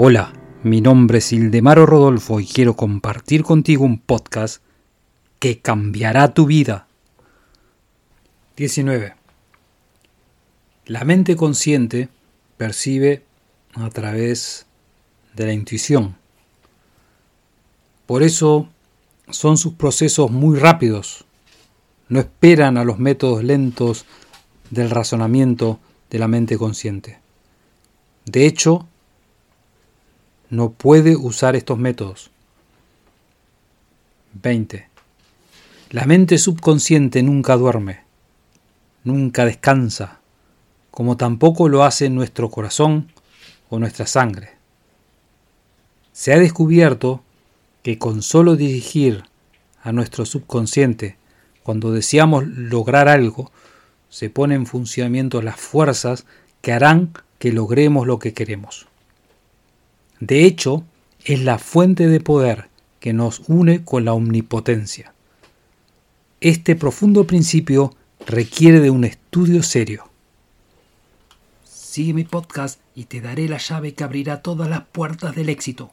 Hola, mi nombre es Ildemaro Rodolfo y quiero compartir contigo un podcast que cambiará tu vida. 19. La mente consciente percibe a través de la intuición. Por eso son sus procesos muy rápidos. No esperan a los métodos lentos del razonamiento de la mente consciente. De hecho, no puede usar estos métodos. 20. La mente subconsciente nunca duerme, nunca descansa, como tampoco lo hace nuestro corazón o nuestra sangre. Se ha descubierto que con solo dirigir a nuestro subconsciente cuando deseamos lograr algo, se ponen en funcionamiento las fuerzas que harán que logremos lo que queremos. De hecho, es la fuente de poder que nos une con la omnipotencia. Este profundo principio requiere de un estudio serio. Sigue mi podcast y te daré la llave que abrirá todas las puertas del éxito.